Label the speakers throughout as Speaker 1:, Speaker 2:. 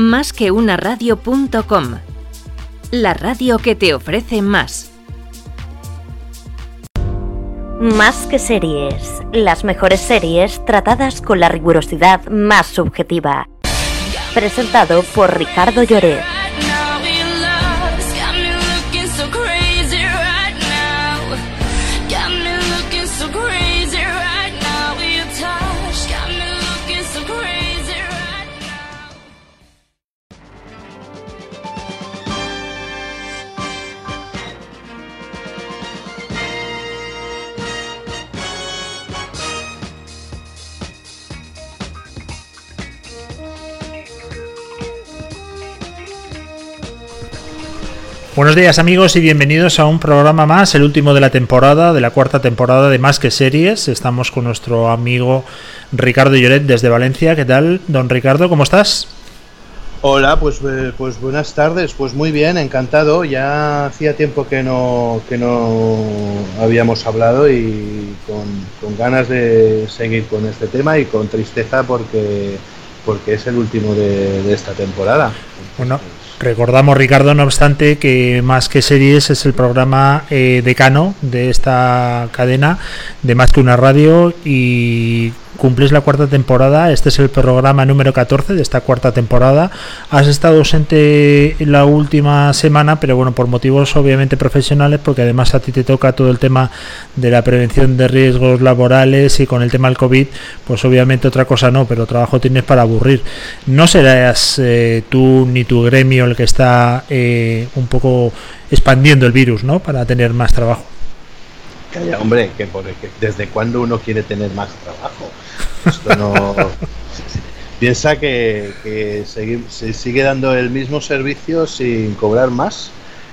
Speaker 1: Más que una radio.com. La radio que te ofrece más. Más que series. Las mejores series tratadas con la rigurosidad más subjetiva. Presentado por Ricardo Lloret.
Speaker 2: Buenos días amigos y bienvenidos a un programa más, el último de la temporada, de la cuarta temporada de Más que Series. Estamos con nuestro amigo Ricardo Lloret desde Valencia. ¿Qué tal, don Ricardo? ¿Cómo estás?
Speaker 3: Hola, pues, eh, pues buenas tardes, pues muy bien, encantado. Ya hacía tiempo que no, que no habíamos hablado y con, ganas de seguir con este tema y con tristeza porque, porque es el último de, de esta temporada.
Speaker 2: Bueno, Recordamos, Ricardo, no obstante, que Más que Series es el programa eh, decano de esta cadena de Más que una radio y cumples la cuarta temporada, este es el programa número 14 de esta cuarta temporada. Has estado ausente la última semana, pero bueno, por motivos obviamente profesionales, porque además a ti te toca todo el tema de la prevención de riesgos laborales y con el tema del COVID, pues obviamente otra cosa no, pero trabajo tienes para aburrir. No serás eh, tú ni tu gremio el que está eh, un poco expandiendo el virus, ¿no? Para tener más trabajo.
Speaker 3: Calla, hombre, que, desde cuándo uno quiere tener más trabajo. Esto no. Piensa que, se sigue dando el mismo servicio sin cobrar más.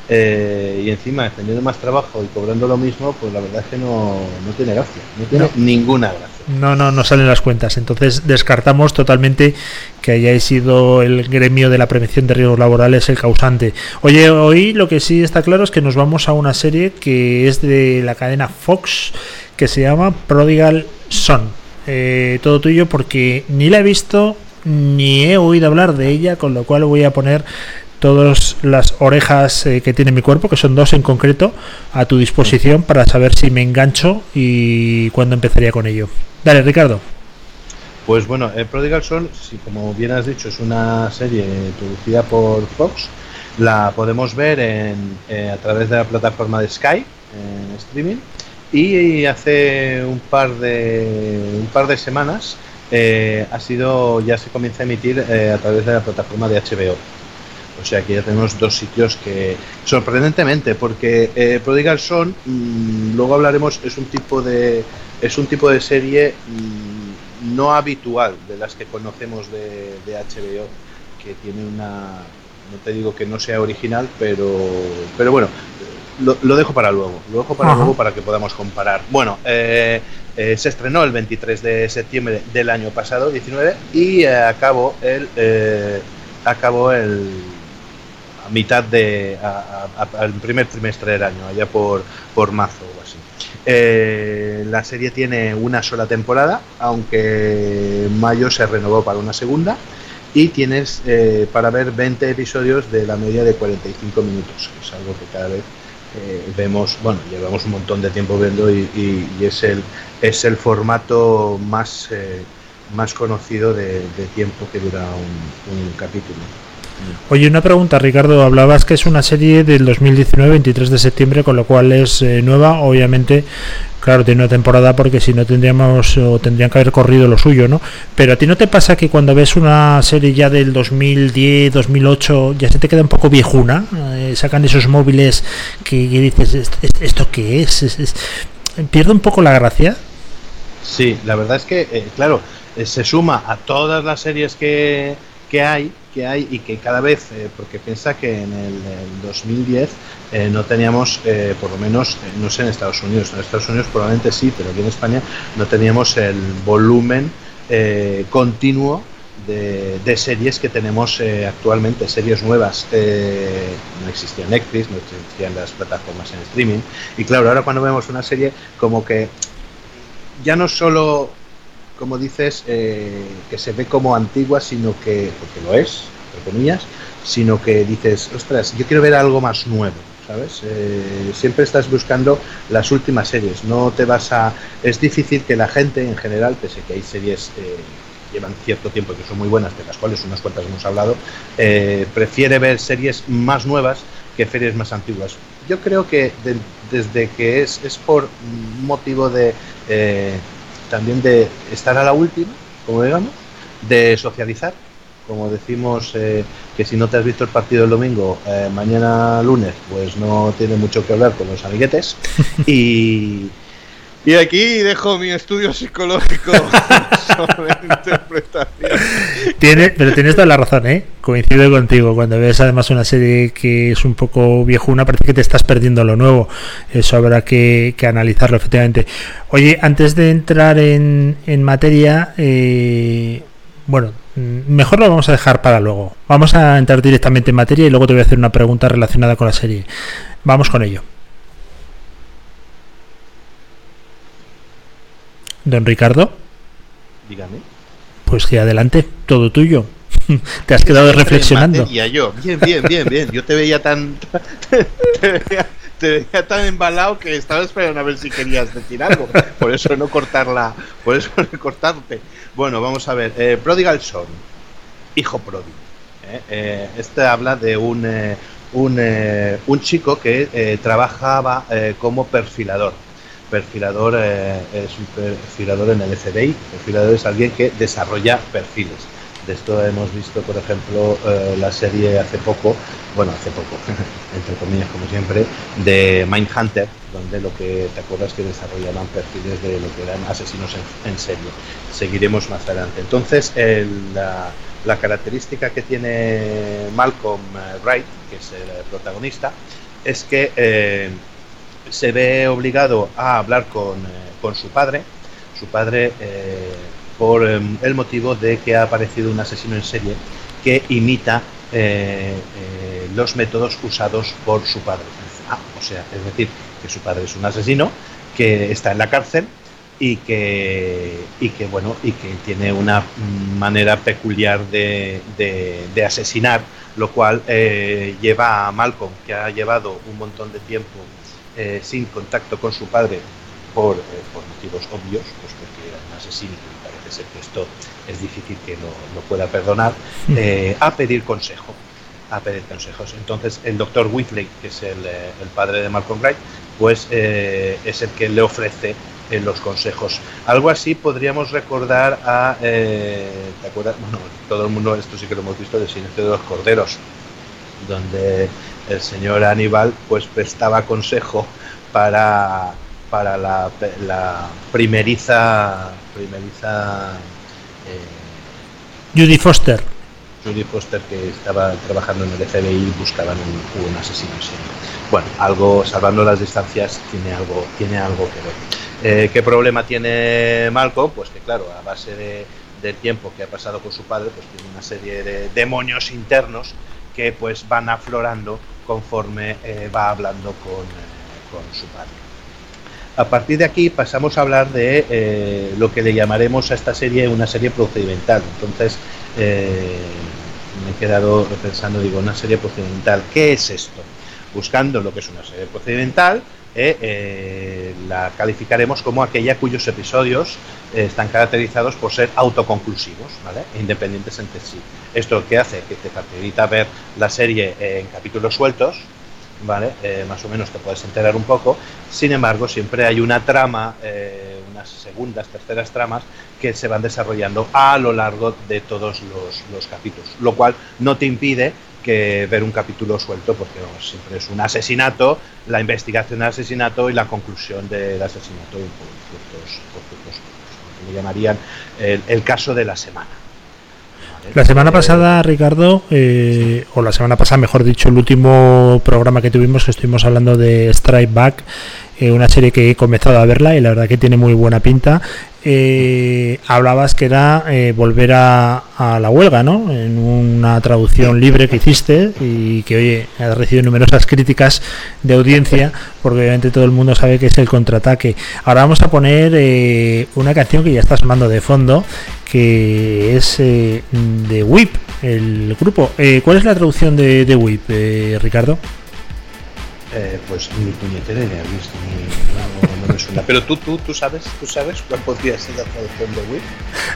Speaker 3: Eh, y encima teniendo más trabajo y cobrando lo mismo, pues la verdad es que no, no tiene gracia, no tiene ninguna gracia.
Speaker 2: No, no, no salen las cuentas. Entonces descartamos totalmente que hayáis sido el gremio de la prevención de riesgos laborales el causante. Oye, hoy lo que sí está claro es que nos vamos a una serie que es de la cadena Fox que se llama Prodigal Son. Eh, todo tuyo porque ni la he visto ni he oído hablar de ella, con lo cual voy a poner todas las orejas eh, que tiene mi cuerpo, que son dos en concreto, a tu disposición para saber si me engancho y cuándo empezaría con ello. Dale, Ricardo.
Speaker 3: Pues bueno, el Prodigal Son, si como bien has dicho, es una serie producida por Fox, la podemos ver en, eh, a través de la plataforma de Sky, en streaming, y hace un par de, un par de semanas eh, ha sido ya se comienza a emitir eh, a través de la plataforma de HBO. O sea que ya tenemos dos sitios que sorprendentemente, porque Prodigal Son, mm, luego hablaremos, es un tipo de es un tipo de serie mm, no habitual de las que conocemos de, HBO, que tiene una, no te digo que no sea original, pero, pero bueno, lo, dejo para luego, lo dejo para luego para que podamos comparar. Bueno, eh, eh, se estrenó el 23 de septiembre del año pasado, 19, y eh, acabó el, acabó el a mitad de, al primer trimestre del año, allá por, por marzo o así. La serie tiene una sola temporada, aunque en mayo se renovó para una segunda. Y tienes eh, para ver 20 episodios de la media de 45 minutos, que es algo que cada vez eh, vemos, bueno, llevamos un montón de tiempo viendo y, es, el, es el formato más, más conocido de, tiempo que dura un capítulo.
Speaker 2: Oye, una pregunta, Ricardo. Hablabas que es una serie del 2019, 23 de septiembre, con lo cual es eh, nueva. Obviamente, claro, tiene una temporada porque si no tendríamos o tendrían que haber corrido lo suyo, ¿no? Pero a ti no te pasa que cuando ves una serie ya del 2010, 2008, ya se te queda un poco viejuna. Eh, sacan esos móviles que, dices, ¿esto qué es? ¿Pierde un poco la gracia?
Speaker 3: Sí, la verdad es que, eh, claro, se suma a todas las series que, que hay hay y que cada vez, eh, porque piensa que en el, 2010 eh, no teníamos, eh, por lo menos, no sé en Estados Unidos, en Estados Unidos probablemente sí, pero aquí en España no teníamos el volumen continuo de, series que tenemos actualmente, series nuevas. no existía Netflix, no existían las plataformas en streaming. Y claro, ahora cuando vemos una serie, como que ya no solo como dices, eh, que se ve como antigua, sino que, porque lo es, comillas, sino que dices, ostras, yo quiero ver algo más nuevo, ¿sabes? Eh, siempre estás buscando las últimas series, no te vas a... Es difícil que la gente en general, pese que hay series... Eh, llevan cierto tiempo y que son muy buenas, de las cuales unas cuantas hemos hablado, eh, prefiere ver series más nuevas que series más antiguas. Yo creo que desde que es, es por motivo de también de estar a la última, como digamos, de socializar, como decimos eh, que si no te has visto el partido el domingo, eh, mañana lunes, pues no tiene mucho que hablar con los amiguetes. y,
Speaker 4: y aquí dejo mi estudio psicológico sobre interpretación.
Speaker 2: Tiene, pero tienes toda la razón, ¿eh? Coincido contigo. Cuando ves además una serie que es un poco viejuna, parece que te estás perdiendo lo nuevo. Eso habrá que, analizarlo, efectivamente. Oye, antes de entrar en, en materia, eh, bueno, mejor lo vamos a dejar para luego. Vamos a entrar directamente en materia y luego te voy a hacer una pregunta relacionada con la serie. Vamos con ello. Don Ricardo.
Speaker 3: Dígame.
Speaker 2: Pues que adelante, todo tuyo. te has quedado reflexionando.
Speaker 4: yo. Bien, bien, bien, bien. Yo te veía tan. Te veía, tan embalado que estaba esperando a ver si querías decir algo. Por eso no cortarla. Por eso no cortarte. Bueno, vamos a ver. Eh, Prodigal Son. Hijo pródigo. Eh, eh, este habla de un. un, un chico que trabajaba como perfilador perfilador eh, es un perfilador en el FBI. Perfilador es alguien que desarrolla perfiles. De esto hemos visto, por ejemplo, eh, la serie hace poco, bueno, hace poco, entre comillas, como siempre, de Mindhunter, donde lo que te acuerdas que desarrollaban perfiles de lo que eran asesinos en, serie. Seguiremos más adelante. Entonces, la, la, característica que tiene Malcolm eh, Wright, que es el protagonista, es que se ve obligado a hablar con, eh, su padre, su padre eh, por em, el motivo de que ha aparecido un asesino en serie que imita eh, los métodos usados por su padre. Ah, o sea, es decir, que su padre es un asesino que está en la cárcel y que, y que bueno y que tiene una manera peculiar de, de, asesinar lo cual lleva a Malcolm que ha llevado un montón de tiempo eh, sin contacto con su padre por, eh, por motivos obvios, pues porque era un asesino y parece ser que esto es difícil que lo, pueda perdonar, eh, a pedir consejo. A pedir consejos. Entonces, el doctor Whitley, que es el, padre de Malcolm Wright, pues es el que le ofrece los consejos. Algo así podríamos recordar a. ¿Te acuerdas? Bueno, todo el mundo, esto sí que lo hemos visto, del Silencio de los Corderos, donde el señor Aníbal pues prestaba consejo para, para la, primeriza primeriza
Speaker 2: eh, Judy Foster.
Speaker 3: Judy Foster que estaba trabajando en el FBI y buscaban un, asesino bueno algo salvando las distancias tiene algo tiene algo que ver. Eh, qué problema tiene Malcolm pues que claro a base de, del tiempo que ha pasado con su padre pues tiene una serie de demonios internos que pues van aflorando conforme eh, va hablando con, eh, con, su padre. A partir de aquí pasamos a hablar de eh, lo que le llamaremos a esta serie una serie procedimental. Entonces me he quedado pensando, digo, una serie procedimental, ¿qué es esto? Buscando lo que es una serie procedimental, la calificaremos como aquella cuyos episodios están caracterizados por ser autoconclusivos, ¿vale? E independientes entre sí. Esto que hace que te facilita ver la serie en capítulos sueltos, ¿vale? Eh, más o menos te puedes enterar un poco. Sin embargo, siempre hay una trama, eh, unas segundas, terceras tramas que se van desarrollando a lo largo de todos los, capítulos, lo cual no te impide que ver un capítulo suelto, porque siempre es un asesinato, la investigación del asesinato y la conclusión del asesinato por ciertos, por que llamarían el caso de la semana.
Speaker 2: La semana pasada, Ricardo, eh, o la semana pasada, mejor dicho, el último programa que tuvimos, que estuvimos hablando de Strike Back, eh, una serie que he comenzado a verla y la verdad que tiene muy buena pinta. Eh, hablabas que era eh, volver a, la huelga, ¿no? En una traducción libre que hiciste y que, oye, ha recibido numerosas críticas de audiencia, porque obviamente todo el mundo sabe que es el contraataque. Ahora vamos a poner eh, una canción que ya está sonando de fondo, que es de WIP, el grupo. ¿Cuál es la traducción de, de WIP, Ricardo?
Speaker 3: Eh, pues ni puñetera idea, ni, Pero tú, tú, tú sabes, tú sabes cuál podría ser la traducción de WIP.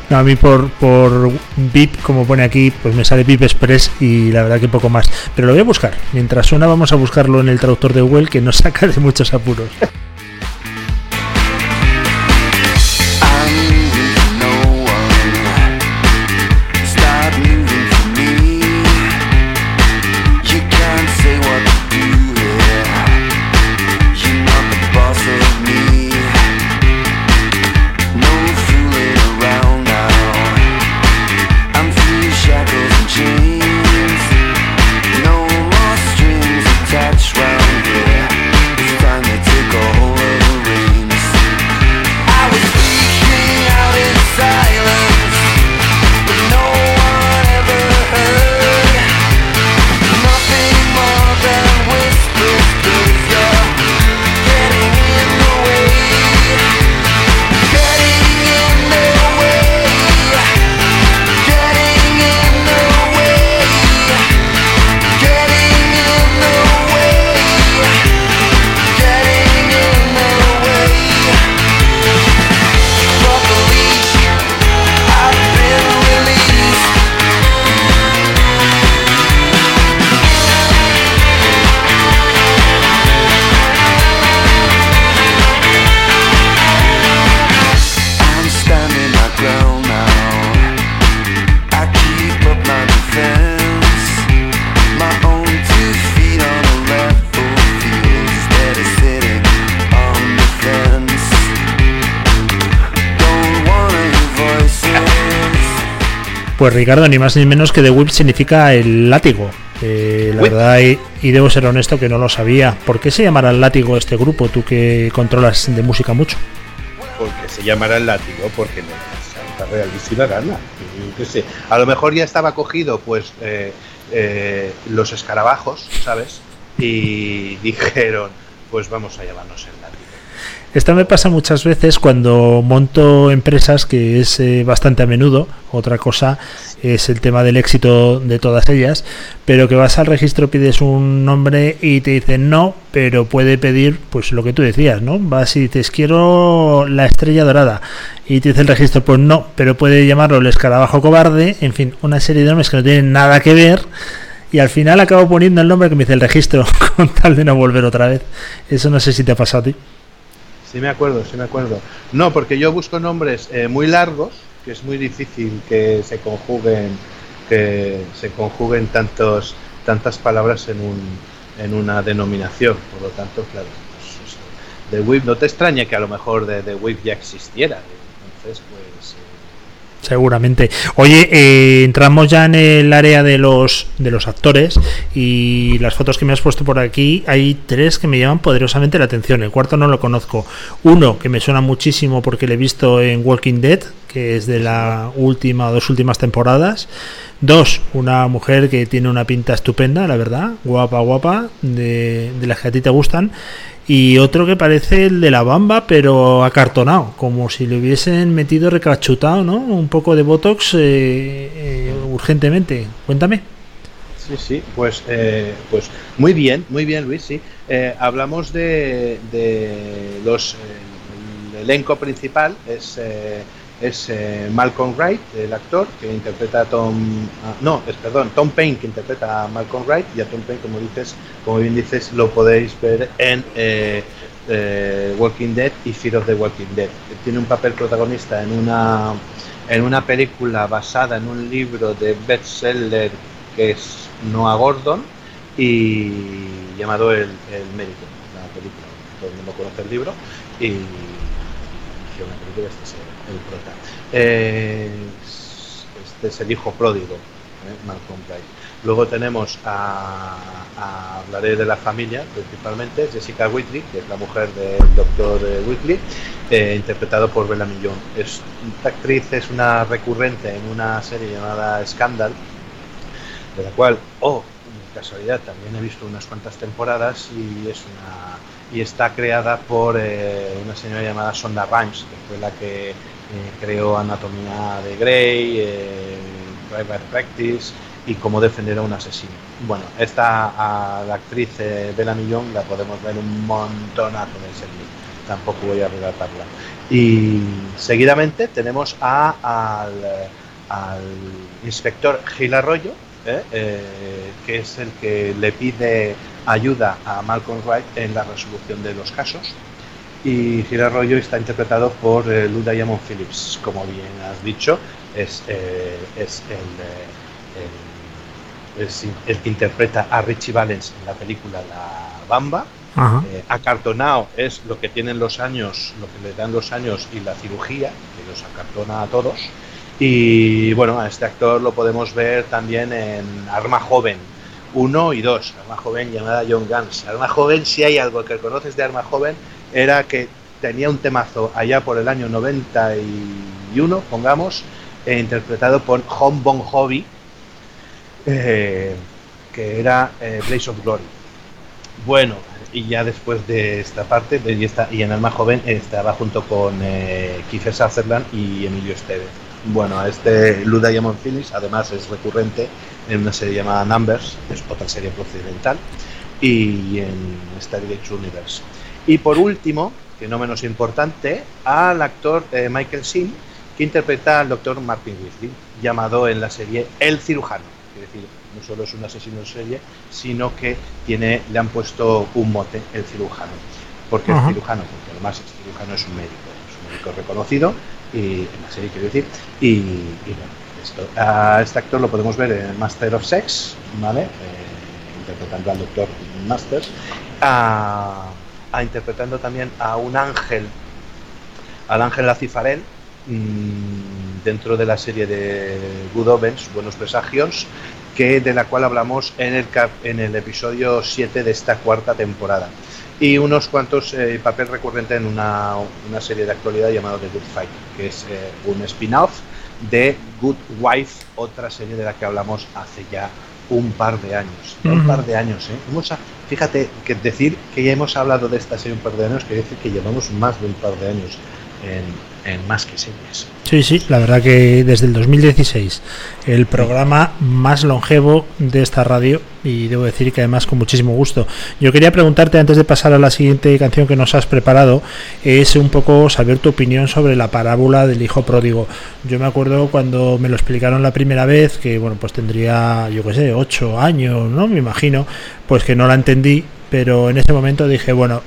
Speaker 2: No, a mí por, por VIP, como pone aquí, pues me sale VIP Express y la verdad que poco más. Pero lo voy a buscar. Mientras suena, vamos a buscarlo en el traductor de Google que nos saca de muchos apuros. Pues Ricardo, ni más ni menos que The Whip significa el látigo. Eh, la verdad, y, debo ser honesto que no lo sabía. ¿Por qué se llamará el látigo este grupo, tú que controlas de música mucho?
Speaker 3: Porque se llamará el látigo, porque no Santa realísima gana. sé. A lo mejor ya estaba cogido, pues, eh, eh, los escarabajos, ¿sabes? Y dijeron, pues vamos a llamarnos el látigo.
Speaker 2: Esto me pasa muchas veces cuando monto empresas, que es eh, bastante a menudo. Otra cosa es el tema del éxito de todas ellas, pero que vas al registro, pides un nombre y te dicen no, pero puede pedir, pues lo que tú decías, ¿no? Vas y dices, quiero la estrella dorada. Y te dice el registro, pues no, pero puede llamarlo el escarabajo cobarde. En fin, una serie de nombres que no tienen nada que ver y al final acabo poniendo el nombre que me dice el registro con tal de no volver otra vez. Eso no sé si te ha pasado a ti.
Speaker 3: Sí me acuerdo, sí me acuerdo. No, porque yo busco nombres eh, muy largos, que es muy difícil que se conjuguen, que se conjuguen tantos, tantas palabras en, un, en una denominación. Por lo tanto, claro, pues, de WIP no te extraña que a lo mejor de, de ya existiera. Entonces, pues
Speaker 2: Seguramente. Oye, eh, entramos ya en el área de los de los actores y las fotos que me has puesto por aquí hay tres que me llaman poderosamente la atención. El cuarto no lo conozco. Uno que me suena muchísimo porque le he visto en Walking Dead, que es de la última dos últimas temporadas. Dos, una mujer que tiene una pinta estupenda, la verdad, guapa, guapa, de, de las que a ti te gustan y otro que parece el de la bamba, pero acartonado, como si le hubiesen metido recachutado, ¿no? Un poco de Botox eh, eh, urgentemente. Cuéntame.
Speaker 3: Sí, sí, pues, eh, pues muy bien, muy bien, Luis, sí. hablamos de, de los. el elenco principal es es eh, Malcolm Wright, el actor que interpreta a Tom, no, es perdón, Tom Payne que interpreta a Malcolm Wright y a Tom Payne, como dices, como bien dices, lo podéis ver en eh, eh, Walking Dead y Fear of the Walking Dead. Tiene un papel protagonista en una en una película basada en un libro de bestseller que es Noah Gordon y llamado El, el médico, la película. Todo el mundo conoce el libro y una película este este es el hijo pródigo, ¿eh? Malcolm Wright. Luego tenemos a, hablaré de la familia principalmente, Jessica Whitley, que es la mujer del doctor eh, Whitley, eh, interpretado por Bella Millón. esta actriz es una recurrente en una serie llamada Scandal, de la cual, oh, casualidad, también he visto unas cuantas temporadas y es una y está creada por eh, una señora llamada Sonda Rhimes, que fue la que creó Anatomía de Grey, Private Practice y cómo defender a un asesino. Bueno, esta la actriz eh, Bella Millón la podemos ver un montonazo de serie, tampoco voy a relatarla. Y seguidamente tenemos a, al, inspector Gil Arroyo, eh, eh, que es el que le pide ayuda a Malcolm Wright en la resolución de los casos. Y Gil Arroyo está interpretado por Lou Diamond Phillips, como bien has dicho, es, es el es el que interpreta a Richie Valens en la película La Bamba. Eh, acartonado es lo que tienen los años, lo que le dan los años y la cirugía, que los acartona a todos. Y bueno, a este actor lo podemos ver también en Arma Joven 1 y 2, Arma Joven llamada John Guns. Arma Joven, si hay algo que conoces de Arma Joven, era que tenía un temazo allá por el año 91, pongamos, eh, interpretado por Home Bon Hobby, eh, que era eh, Blaze of Glory. Bueno, y ya después de esta parte, y, esta, y en Alma Joven estaba junto con eh, Kiefer Sutherland y Emilio Estevez. Bueno, este Lou Diamond Phillips además es recurrente en una serie llamada Numbers, es otra serie procedimental, y en Stargate Universe. Y por último, que no menos importante, al actor eh, Michael Sim, que interpreta al doctor Martin Weasley, llamado en la serie El Cirujano es decir, no solo es un asesino en serie, sino que tiene, le han puesto un mote, el cirujano. ¿Por qué el cirujano? Porque además el cirujano es un médico, es un médico reconocido, y en la serie quiero decir, y, bueno, esto. A este actor lo podemos ver en Master of Sex, ¿vale? Eh, interpretando al doctor Masters, a, interpretando también a un ángel, al ángel Lacifarel, Mm, dentro de la serie de Good Omens, Buenos Presagios, que de la cual hablamos en el, en el episodio 7 de esta cuarta temporada. Y unos cuantos eh, papel recurrente en una, una, serie de actualidad llamado The Good Fight, que es eh, un spin-off de Good Wife, otra serie de la que hablamos hace ya un par de años. Un par de años, ¿eh? fíjate que decir que ya hemos hablado de esta serie un par de años, quiere decir que llevamos más de un par de años en, en más que series.
Speaker 2: Sí, sí, la verdad que desde el 2016 el programa más longevo de esta radio y debo decir que además con muchísimo gusto. Yo quería preguntarte antes de pasar a la siguiente canción que nos has preparado, es un poco saber tu opinión sobre la parábola del hijo pródigo. Yo me acuerdo cuando me lo explicaron la primera vez, que bueno, pues tendría, yo qué sé, ocho años, ¿no? Me imagino, pues que no la entendí pero en ese momento dije, bueno,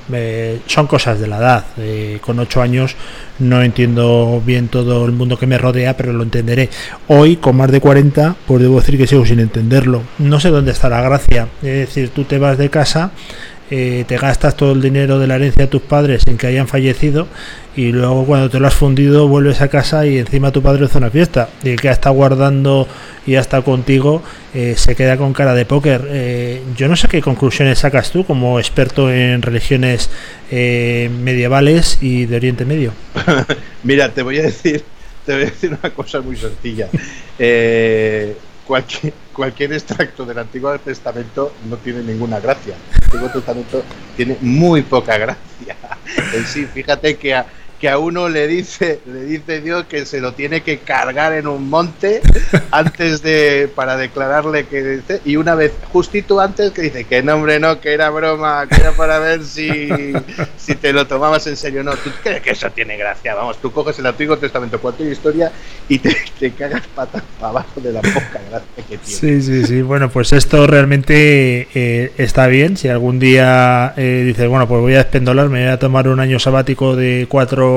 Speaker 2: son cosas de la edad. Con ocho años no entiendo bien todo el mundo que me rodea, pero lo entenderé. Hoy, con más de 40, pues debo decir que sigo sin entenderlo. No sé dónde está la gracia. Es decir, tú te vas de casa eh, te gastas todo el dinero de la herencia de tus padres en que hayan fallecido y luego cuando te lo has fundido vuelves a casa y encima tu padre hace una fiesta y el que estado guardando y ha estado contigo eh, se queda con cara de póker. Eh, yo no sé qué conclusiones sacas tú como experto en religiones medievales y de Oriente Medio.
Speaker 3: Mira, te voy a decir, te voy a decir una cosa muy sencilla. Cualquier, cualquier extracto del Antiguo Testamento no tiene ninguna gracia. El Antiguo Testamento tiene muy poca gracia. En sí, fíjate que a, que a uno le dice, le dice Dios que se lo tiene que cargar en un monte antes de para declararle que dice, y una vez justito antes que dice que no hombre no, que era broma, que era para ver si, si te lo tomabas en serio no, tú crees que eso tiene gracia, vamos, tú coges el Antiguo Testamento, cualquier historia y te, te cagas patas para abajo de la poca gracia que tiene.
Speaker 2: Sí, sí, sí, bueno, pues esto realmente eh, está bien, si algún día eh, dices, bueno, pues voy a despendolar, me voy a tomar un año sabático de cuatro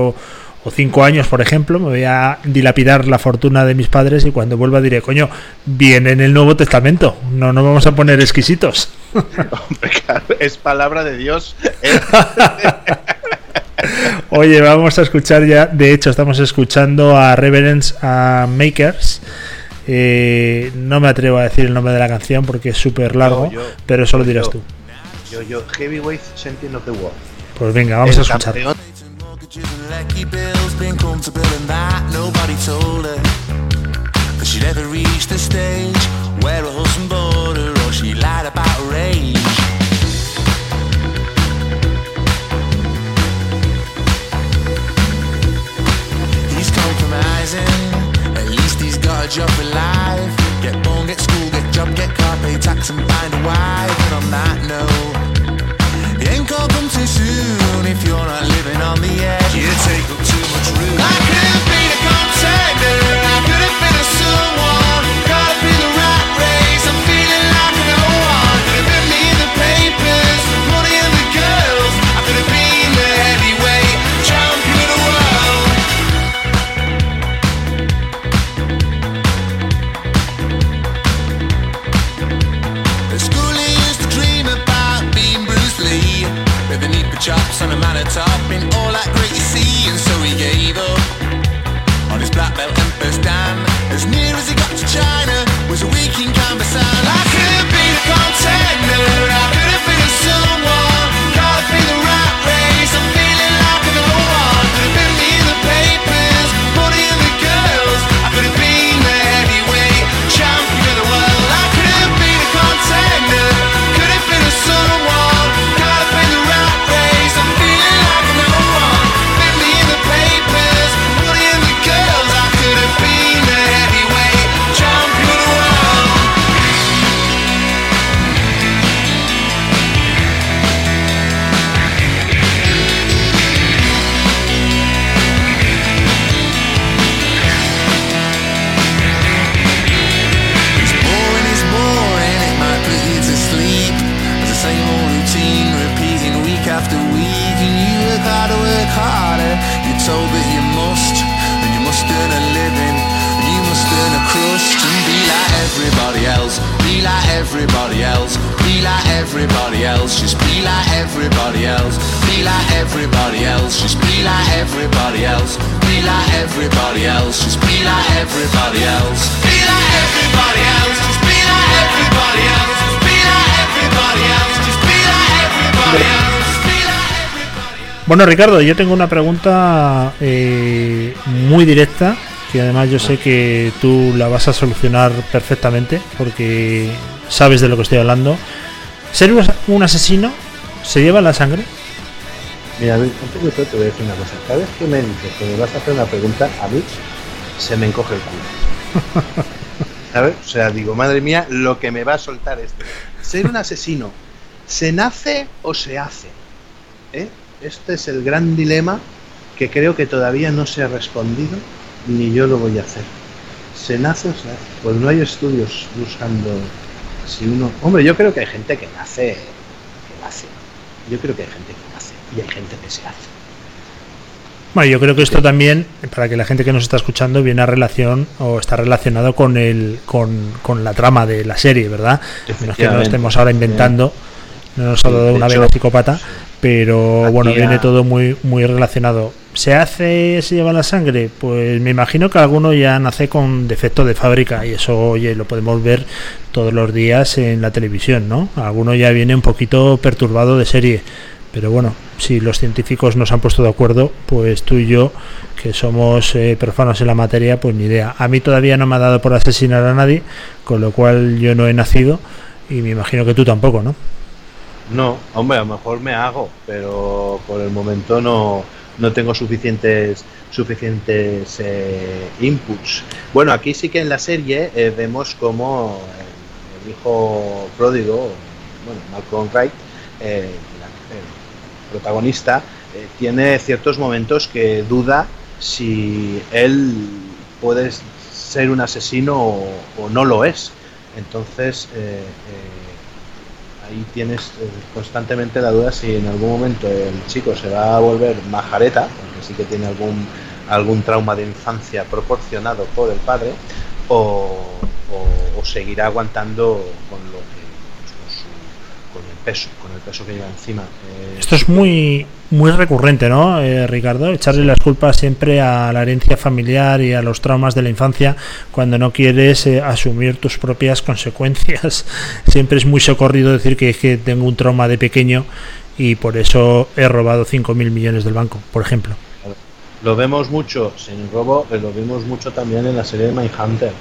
Speaker 2: o cinco años, por ejemplo, me voy a dilapidar la fortuna de mis padres y cuando vuelva diré, coño, viene en el Nuevo Testamento, no nos vamos a poner exquisitos.
Speaker 3: es palabra de Dios.
Speaker 2: Oye, vamos a escuchar ya, de hecho estamos escuchando a Reverence a Makers
Speaker 5: Eh, no me atrevo a decir el nombre de la canción porque es súper largo, pero eso lo dirás tú.
Speaker 3: Yo, yo, Heavyweight Champion of the World.
Speaker 5: Pues venga, vamos a escuchar. She never reached the stage where her husband bought her or she lied about her age. He's compromising, at least he's got a job for life. Get born, get school, get job, get car, pay tax and find a wife. And on that note, it ain't come too soon if you're not living on the edge. You take up too much room. I could be the contender. Bueno, Ricardo, yo tengo una pregunta eh, muy directa que además yo sé que tú la vas a solucionar perfectamente porque sabes de lo que estoy hablando. ¿Ser un as- un asesino se lleva la sangre?
Speaker 3: Mira, antes de todo te voy a decir una cosa. Cada vez que me dices que me vas a hacer una pregunta, a mí se me encoge el culo. ¿Sabes? O sea, digo, madre mía, lo que me va a soltar este. Ser un asesino, ¿se nace o se hace? ¿Eh? Este es el gran dilema que creo que todavía no se ha respondido, ni yo lo voy a hacer. ¿Se nace o se hace? Pues no hay estudios buscando si uno... Hombre, yo creo que hay gente que nace, que nace. Yo creo que hay gente que nace y hay gente que se hace.
Speaker 5: Bueno, yo creo que esto también, para que la gente que nos está escuchando, viene a relación o está relacionado con el con, con la trama de la serie, ¿verdad? Menos que no estemos ahora inventando, no nos ha dado una
Speaker 3: hecho,
Speaker 5: vena psicópata, pero
Speaker 3: aquí
Speaker 5: bueno,
Speaker 3: ya-
Speaker 5: viene todo muy muy relacionado. ¿Se hace, se lleva la sangre? Pues me imagino que alguno ya nace con defecto de fábrica y eso, oye, lo podemos ver todos los días en la televisión, ¿no? Alguno ya viene un poquito perturbado de serie. Pero bueno, si los científicos nos han puesto de acuerdo, pues tú y yo, que somos eh, profanos en la materia, pues ni idea. A mí todavía no me ha dado por asesinar a nadie, con lo cual yo no he nacido y me imagino que tú tampoco, ¿no?
Speaker 3: No, hombre, a lo mejor me hago, pero por el momento no, no tengo suficientes suficientes eh, inputs. Bueno, aquí sí que en la serie eh, vemos como el, hijo pródigo, bueno, Malcolm Wright, eh, el protagonista, tiene ciertos momentos que duda si él puede ser un asesino o, o no lo es. Entonces, ahí tienes eh, constantemente la duda si en algún momento el chico se va a volver majareta, porque sí que tiene algún, algún trauma de infancia proporcionado por el padre, o, o- o seguirá aguantando con lo que con su, con el peso, con el peso que lleva encima.
Speaker 2: Eh, Esto es muy muy recurrente, ¿no, eh, Ricardo? Echarle las culpas siempre a la herencia familiar y a los traumas de la infancia cuando no quieres eh, asumir tus propias consecuencias. Siempre es muy socorrido decir que, es que tengo un trauma de pequeño y por eso he robado 5.000 millones del banco, por ejemplo.
Speaker 3: Lo vemos mucho, sin robo, lo vimos mucho también en la serie de Mindhunter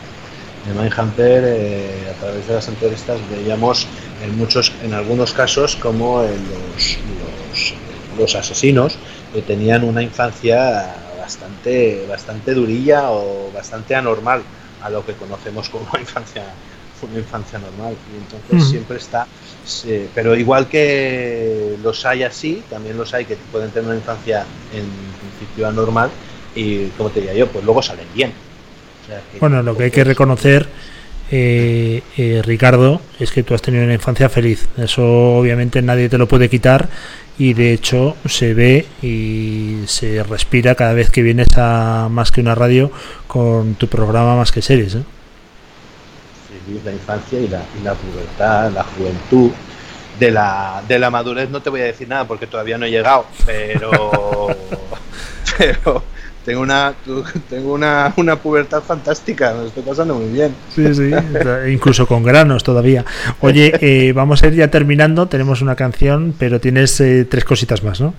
Speaker 3: en Mindhunter, eh, a través de las entrevistas, veíamos en muchos, en algunos casos, como los, los, asesinos tenían una infancia bastante, bastante durilla o bastante anormal a lo que conocemos como infancia, una infancia normal. Y entonces siempre está, pero igual que los hay así, también los hay que pueden tener una infancia en principio anormal y, como te diría yo, pues luego salen bien
Speaker 2: bueno, lo que hay que reconocer, eh, eh, Ricardo, es que tú has tenido una infancia feliz. Eso obviamente nadie te lo puede quitar y de hecho se ve y se respira cada vez que vienes a más que una radio con tu programa más que series. ¿eh?
Speaker 3: Sí, la infancia y la, y la pubertad, la juventud. De la, de la madurez no te voy a decir nada porque todavía no he llegado, pero, pero tengo una tengo una, una pubertad fantástica, me estoy pasando muy bien.
Speaker 2: Sí, sí, incluso con granos todavía. Oye, eh, vamos a ir ya terminando, tenemos una canción, pero tienes eh, tres cositas más, ¿no?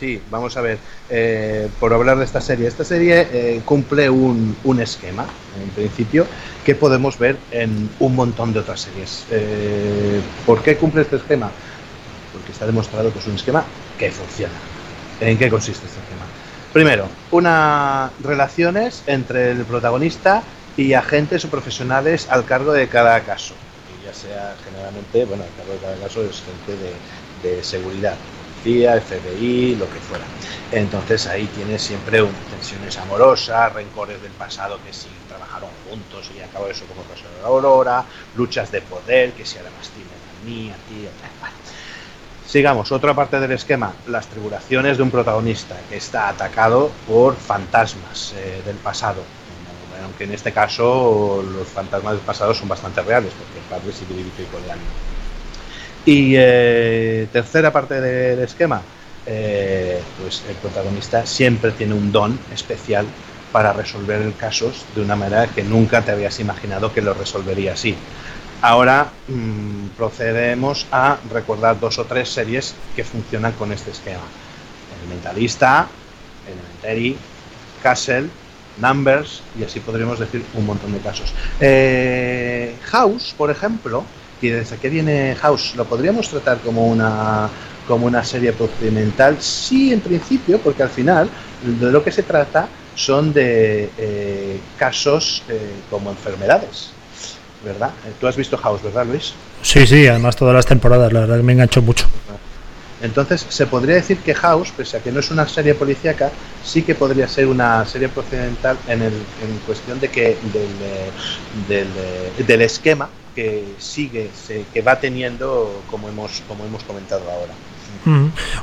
Speaker 3: Sí, vamos a ver, eh, por hablar de esta serie. Esta serie cumple un, un, esquema, en principio, que podemos ver en un montón de otras series. ¿Por qué cumple este esquema? Porque está demostrado que es un esquema que funciona. ¿En qué consiste este esquema? Primero, unas relaciones entre el protagonista y agentes o profesionales al cargo de cada caso. ya sea generalmente, bueno, al cargo de cada caso es gente de, seguridad, policía, FBI, lo que fuera. Entonces ahí tienes siempre tensiones amorosas, rencores del pasado que sí trabajaron juntos y acabó eso como pasó de Aurora, luchas de poder, que si además tienen a mí, a ti, a ti. Sigamos, otra parte del esquema, las tribulaciones de un protagonista que está atacado por fantasmas eh, del pasado. Aunque en este caso los fantasmas del pasado son bastante reales, porque el padre sigue vivo y coleando. Y eh, tercera parte del esquema, eh, pues el protagonista siempre tiene un don especial para resolver casos de una manera que nunca te habías imaginado que lo resolvería así. Ahora mmm, procedemos a recordar dos o tres series que funcionan con este esquema. El Mentalista, Elementary, Castle, Numbers y así podríamos decir un montón de casos. Eh, House, por ejemplo, y desde qué viene House, ¿lo podríamos tratar como una, como una serie procedimental? Sí, en principio, porque al final de lo que se trata son de eh, casos eh, como enfermedades. ¿Verdad? Eh, tú has visto House, ¿verdad, Luis?
Speaker 2: Sí, sí, además todas las temporadas, la verdad que me enganchó mucho.
Speaker 3: Entonces, se podría decir que House, pese a que no es una serie policíaca, sí que podría ser una serie procedimental en, el, en cuestión de que del, del, del esquema que sigue, se, que va teniendo, como hemos, como hemos comentado ahora.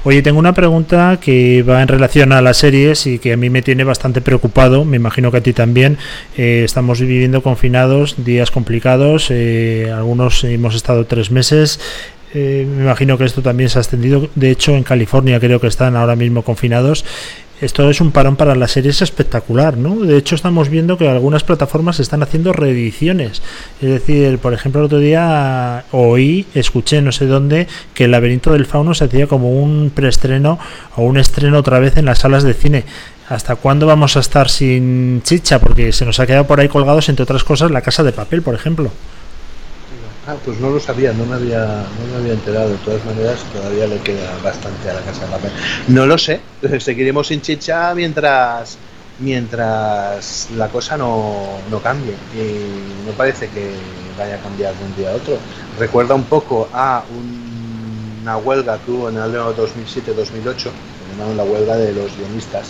Speaker 2: Oye, tengo una pregunta que va en relación a las series y que a mí me tiene bastante preocupado, me imagino que a ti también. Eh, estamos viviendo confinados, días complicados, eh, algunos hemos estado tres meses. Eh, me imagino que esto también se ha extendido. De hecho, en California creo que están ahora mismo confinados esto es un parón para las series espectacular, ¿no? De hecho, estamos viendo que algunas plataformas están haciendo reediciones. Es decir, por ejemplo, el otro día oí, escuché no sé dónde, que El laberinto del fauno se hacía como un preestreno o un estreno otra vez en las salas de cine. ¿Hasta cuándo vamos a estar sin chicha? Porque se nos ha quedado por ahí colgados, entre otras cosas, la casa de papel, por ejemplo.
Speaker 3: Ah, pues no lo sabía, no me había, no me había enterado. De todas maneras, todavía le queda bastante a la casa de papel. No lo sé, seguiremos sin chicha mientras mientras la cosa no, no cambie. Y no parece que vaya a cambiar de un día a otro. Recuerda un poco a una huelga que hubo en el año 2007-2008, la huelga de los guionistas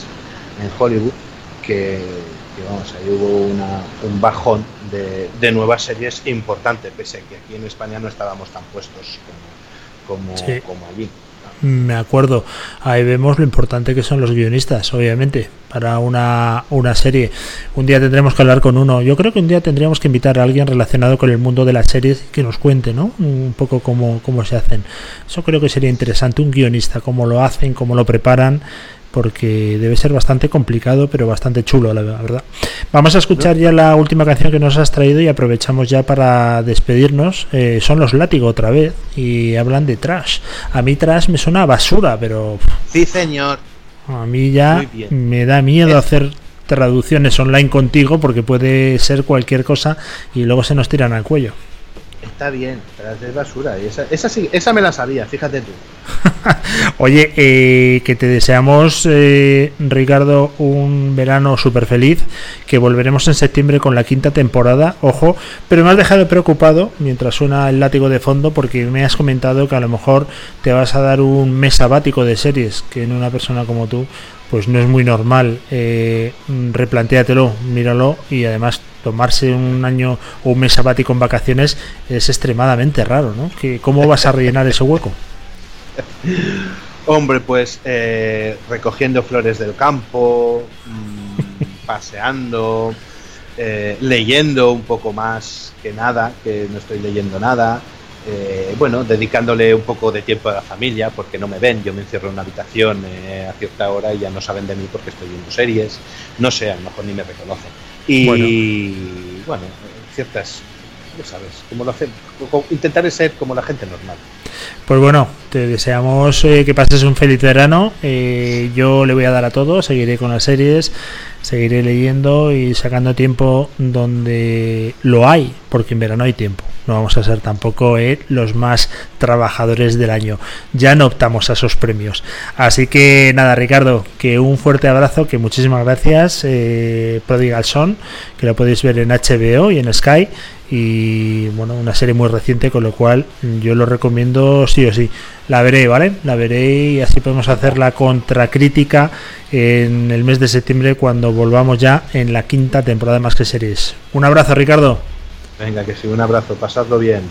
Speaker 3: en Hollywood, que que vamos, ahí hubo un bajón de, de, nuevas series importante, pese a que aquí en España no estábamos tan puestos como, como allí
Speaker 2: me acuerdo. Ahí vemos lo importante que son los guionistas, obviamente, para una, una, serie. Un día tendremos que hablar con uno. Yo creo que un día tendríamos que invitar a alguien relacionado con el mundo de las series que nos cuente, ¿no? Un poco cómo, cómo se hacen. Eso creo que sería interesante, un guionista, cómo lo hacen, cómo lo preparan porque debe ser bastante complicado, pero bastante chulo, la verdad. Vamos a escuchar ya la última canción que nos has traído y aprovechamos ya para despedirnos. Eh, son los Látigo otra vez y hablan de trash. A mí trash me suena a basura, pero...
Speaker 3: Sí, señor.
Speaker 2: A mí ya me da miedo hacer traducciones online contigo porque puede ser cualquier cosa y luego se nos tiran al cuello.
Speaker 3: Está bien, pero es basura. Y esa, esa, sí, esa me la sabía, fíjate tú.
Speaker 2: Oye, eh, que te deseamos, eh, Ricardo, un verano súper feliz, que volveremos en septiembre con la quinta temporada, ojo, pero me has dejado preocupado mientras suena el látigo de fondo porque me has comentado que a lo mejor te vas a dar un mes sabático de series, que en una persona como tú pues no es muy normal. Eh, replantéatelo, míralo y además tomarse un año o un mes sabático en vacaciones es extremadamente raro, ¿no? ¿Cómo vas a rellenar ese hueco?
Speaker 3: Hombre, pues eh, recogiendo flores del campo, mm, paseando, eh, leyendo un poco más que nada, que no estoy leyendo nada. Eh, bueno, dedicándole un poco de tiempo a la familia, porque no me ven, yo me encierro en una habitación a cierta hora y ya no saben de mí porque estoy viendo series, no sé, a lo mejor ni me reconocen. Y bueno, ciertas, ya sabes, como lo hacen, intentar ser como la gente normal.
Speaker 2: Pues bueno, te deseamos eh, que pases un feliz verano. Eh, yo le voy a dar a todo, seguiré con las series, seguiré leyendo y sacando tiempo donde lo hay, porque en verano hay tiempo. No vamos a ser tampoco eh, los más trabajadores del año. Ya no optamos a esos premios. Así que nada, Ricardo, que un fuerte abrazo, que muchísimas gracias. Prodigal Son, que lo podéis ver en HBO y en Sky y bueno, una serie muy reciente, con lo cual yo lo recomiendo sí o sí. La veré, ¿vale? La veré y así podemos hacer la contracrítica en el mes de septiembre cuando volvamos ya en la quinta temporada de Más que Series. Un abrazo, Ricardo.
Speaker 3: Venga, que sí, un abrazo, pasadlo bien.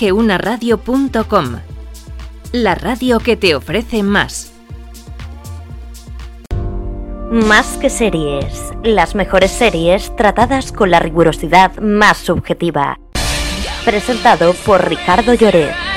Speaker 1: Más que una radio.com. La radio que te ofrece más. Más que series, las mejores series tratadas con la rigurosidad más subjetiva. Presentado por Ricardo Lloret.